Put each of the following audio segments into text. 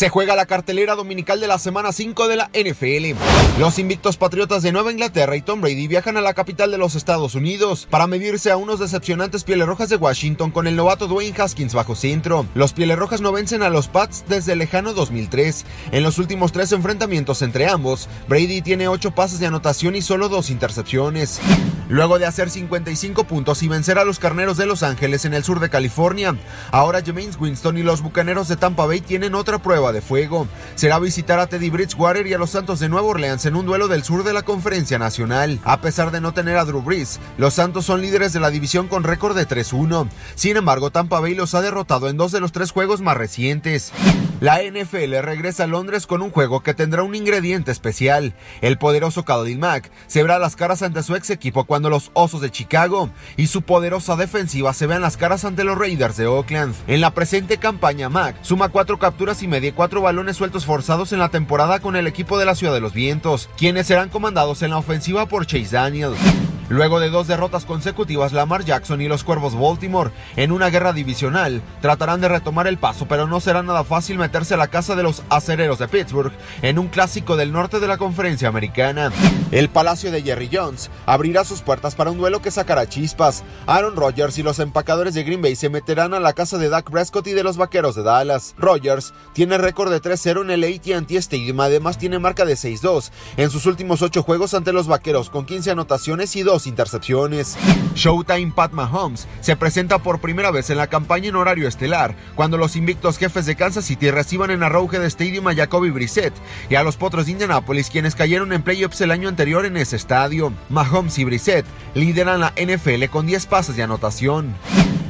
Se juega la cartelera dominical de la semana 5 de la NFL. Los invictos patriotas de Nueva Inglaterra y Tom Brady viajan a la capital de los Estados Unidos para medirse a unos decepcionantes Pieles Rojas de Washington con el novato Dwayne Haskins bajo centro. Los Pieles Rojas no vencen a los Pats desde el lejano 2003. En los últimos tres enfrentamientos entre ambos, Brady tiene 8 pases de anotación y solo 2 intercepciones. Luego de hacer 55 puntos y vencer a los Carneros de Los Ángeles en el sur de California, ahora Jameis Winston y los Bucaneros de Tampa Bay tienen otra prueba de fuego. Será visitar a Teddy Bridgewater y a los Santos de Nueva Orleans en un duelo del sur de la Conferencia Nacional. A pesar de no tener a Drew Brees, los Santos son líderes de la división con récord de 3-1. Sin embargo, Tampa Bay los ha derrotado en dos de los tres juegos más recientes. La NFL regresa a Londres con un juego que tendrá un ingrediente especial. El poderoso Khalil Mack se verá las caras ante su ex equipo cuando los Osos de Chicago y su poderosa defensiva se vean las caras ante los Raiders de Oakland. En la presente campaña, Mack suma cuatro capturas y media y cuatro balones sueltos forzados en la temporada con el equipo de la Ciudad de los Vientos, quienes serán comandados en la ofensiva por Chase Daniel. Luego de dos derrotas consecutivas, Lamar Jackson y los Cuervos Baltimore, en una guerra divisional, tratarán de retomar el paso, pero no será nada fácil meterse a la casa de los acereros de Pittsburgh en un clásico del norte de la conferencia americana. El Palacio de Jerry Jones abrirá sus puertas para un duelo que sacará chispas. Aaron Rodgers y los empacadores de Green Bay se meterán a la casa de Dak Prescott y de los Vaqueros de Dallas. Rodgers tiene récord de 3-0 en el AT&T Stadium, además tiene marca de 6-2 en sus últimos 8 juegos ante los Vaqueros con 15 anotaciones y 2 intercepciones. Showtime Pat Mahomes se presenta por primera vez en la campaña en horario estelar, cuando los invictos jefes de Kansas City reciban en Arrowhead Stadium a Jacoby Brissett y a los Potros de Indianapolis, quienes cayeron en playoffs el año anterior en ese estadio. Mahomes y Brissett lideran la NFL con 10 pases de anotación.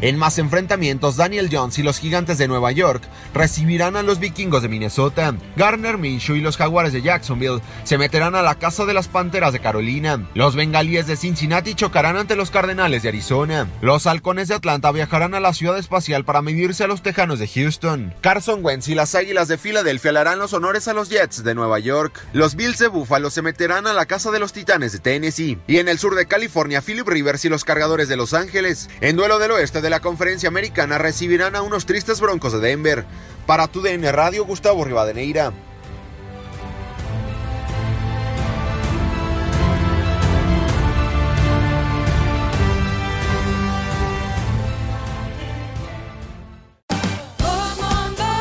En más enfrentamientos, Daniel Jones y los Gigantes de Nueva York recibirán a los Vikingos de Minnesota. Garner Minshew y los Jaguares de Jacksonville se meterán a la casa de las Panteras de Carolina. Los Bengalíes de Cincinnati chocarán ante los Cardenales de Arizona. Los Halcones de Atlanta viajarán a la ciudad espacial para medirse a los Tejanos de Houston. Carson Wentz y las Águilas de Filadelfia le harán los honores a los Jets de Nueva York. Los Bills de Buffalo se meterán a la casa de los Titanes de Tennessee. Y en el sur de California, Philip Rivers y los Cargadores de Los Ángeles. En duelo del oeste de la conferencia americana recibirán a unos tristes broncos de Denver. Para tu DN Radio, Gustavo Rivadeneira.